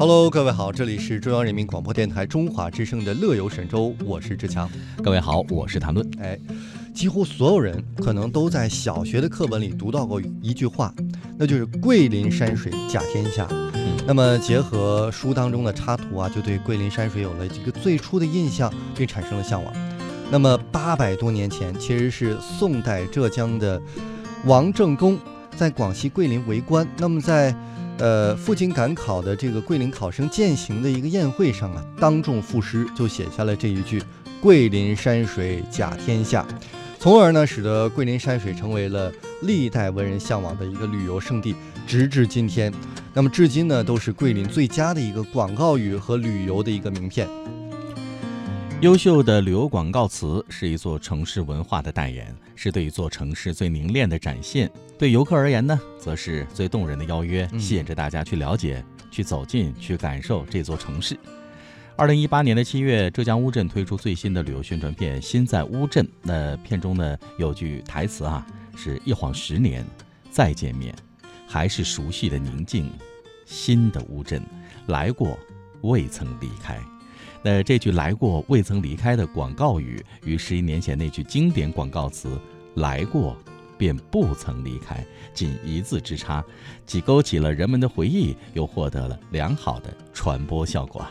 Hello，各位好，这里是中央人民广播电台中华之声的乐游神州，我是志强。各位好，我是谭论。哎，几乎所有人可能都在小学的课本里读到过一句话，那就是“桂林山水甲天下”。嗯，那么结合书当中的插图啊，就对桂林山水有了这个最初的印象，并产生了向往。那么八百多年前，其实是宋代浙江的王正公在广西桂林为官，那么在。呃，赴京赶考的这个桂林考生践行的一个宴会上啊，当众赋诗，就写下了这一句“桂林山水甲天下”，从而呢，使得桂林山水成为了历代文人向往的一个旅游胜地，直至今天。那么，至今呢，都是桂林最佳的一个广告语和旅游的一个名片。优秀的旅游广告词是一座城市文化的代言，是对一座城市最凝练的展现。对游客而言呢，则是最动人的邀约，吸引着大家去了解、去走进、去感受这座城市。二零一八年的七月，浙江乌镇推出最新的旅游宣传片《心在乌镇》。那片中呢有句台词啊，是一晃十年，再见面，还是熟悉的宁静。新的乌镇，来过，未曾离开。那这句“来过未曾离开”的广告语，与十一年前那句经典广告词“来过便不曾离开”仅一字之差，既勾起了人们的回忆，又获得了良好的传播效果。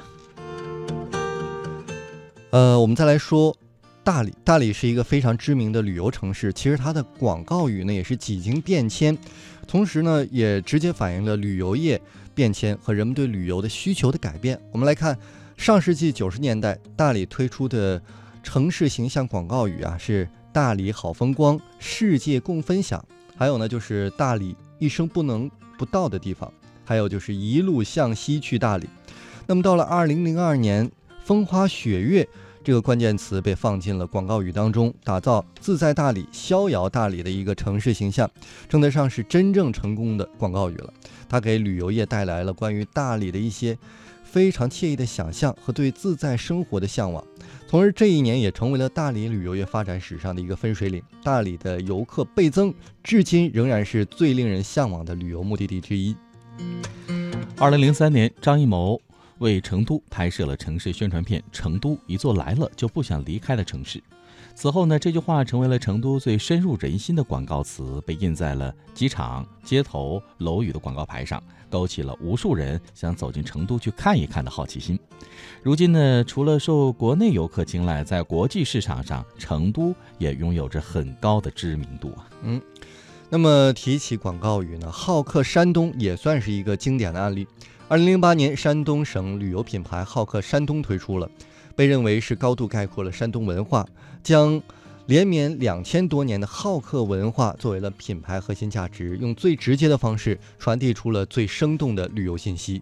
呃，我们再来说大理，大理是一个非常知名的旅游城市，其实它的广告语呢也是几经变迁，同时呢也直接反映了旅游业变迁和人们对旅游的需求的改变。我们来看。上世纪九十年代，大理推出的城市形象广告语啊，是“大理好风光，世界共分享”。还有呢，就是“大理一生不能不到的地方”。还有就是“一路向西去大理”。那么到了二零零二年，“风花雪月”这个关键词被放进了广告语当中，打造自在大理、逍遥大理的一个城市形象，称得上是真正成功的广告语了。它给旅游业带来了关于大理的一些。非常惬意的想象和对自在生活的向往，从而这一年也成为了大理旅游业发展史上的一个分水岭。大理的游客倍增，至今仍然是最令人向往的旅游目的地之一。二零零三年，张艺谋为成都拍摄了城市宣传片《成都一座来了就不想离开的城市》。此后呢，这句话成为了成都最深入人心的广告词，被印在了机场、街头、楼宇的广告牌上，勾起了无数人想走进成都去看一看的好奇心。如今呢，除了受国内游客青睐，在国际市场上，成都也拥有着很高的知名度啊。嗯，那么提起广告语呢，好客山东也算是一个经典的案例。二零零八年，山东省旅游品牌好客山东推出了。被认为是高度概括了山东文化，将连绵两千多年的好客文化作为了品牌核心价值，用最直接的方式传递出了最生动的旅游信息。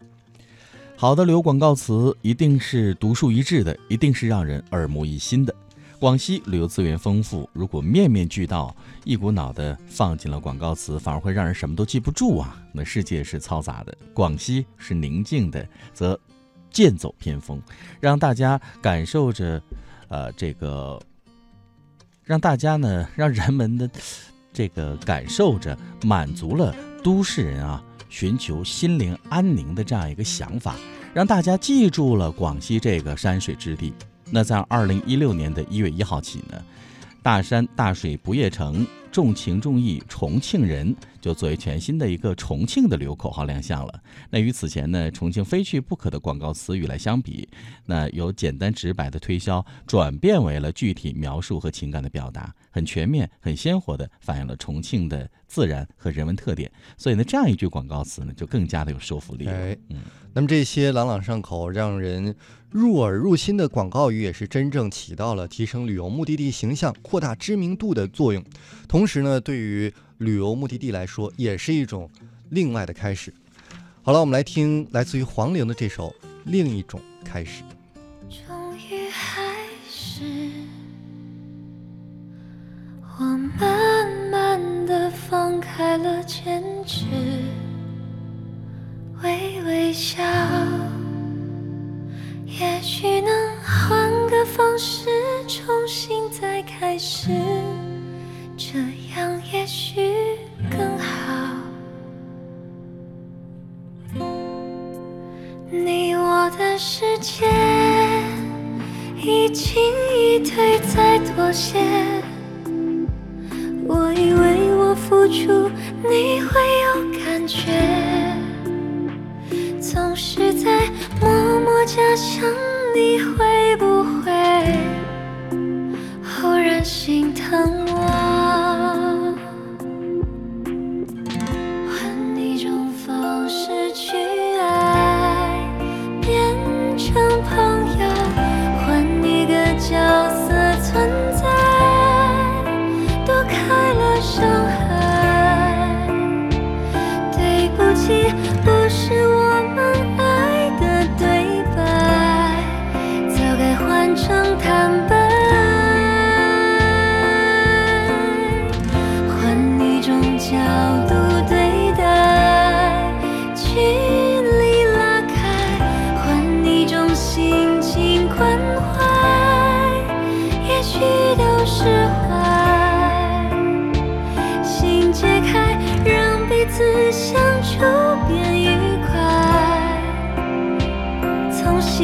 好的旅游广告词一定是独树一帜的，一定是让人耳目一新的。广西旅游资源丰富，如果面面俱到，一股脑的放进了广告词，反而会让人什么都记不住啊。那世界是嘈杂的，广西是宁静的，则。剑走偏锋，让大家感受着，呃，这个，让大家呢，让人们的这个感受着，满足了都市人啊寻求心灵安宁的这样一个想法，让大家记住了广西这个山水之地。那在二零一六年的一月一号起呢，大山大水不夜城。重情重义，重庆人就作为全新的一个重庆的旅游口号亮相了。那与此前呢，重庆非去不可的广告词语来相比，那由简单直白的推销转变为了具体描述和情感的表达，很全面、很鲜活的反映了重庆的自然和人文特点。所以呢，这样一句广告词呢，就更加的有说服力。哎，嗯，那么这些朗朗上口、让人入耳入心的广告语，也是真正起到了提升旅游目的地形象、扩大知名度的作用。同时呢，对于旅游目的地来说，也是一种另外的开始。好了，我们来听来自于黄龄的这首《另一种开始》。终于还是我慢慢的放开了坚持，微微笑，世界一进一退再妥协我以为我付出你会有感觉。总是在默默假想你会不会忽然心疼我。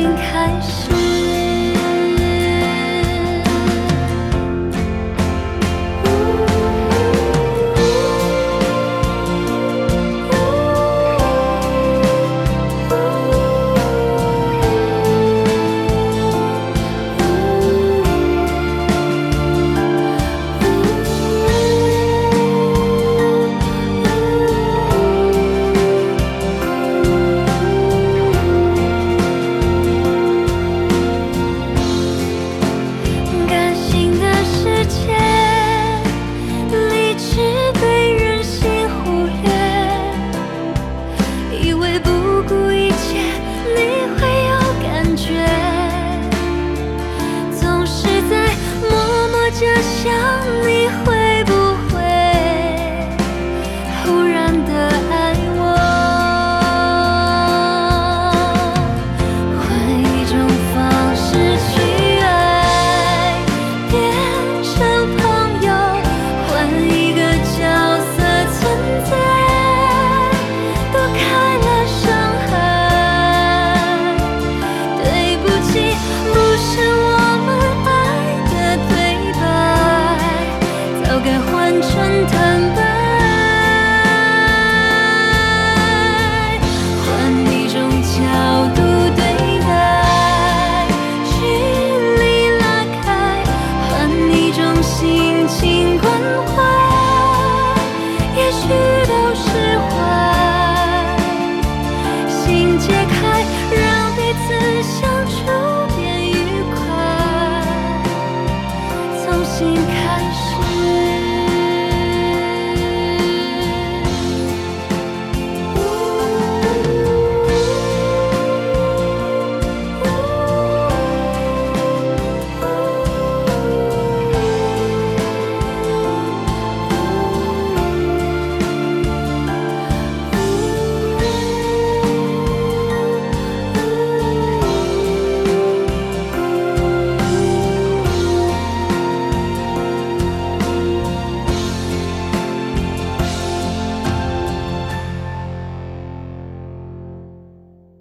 经开始。家想你会 should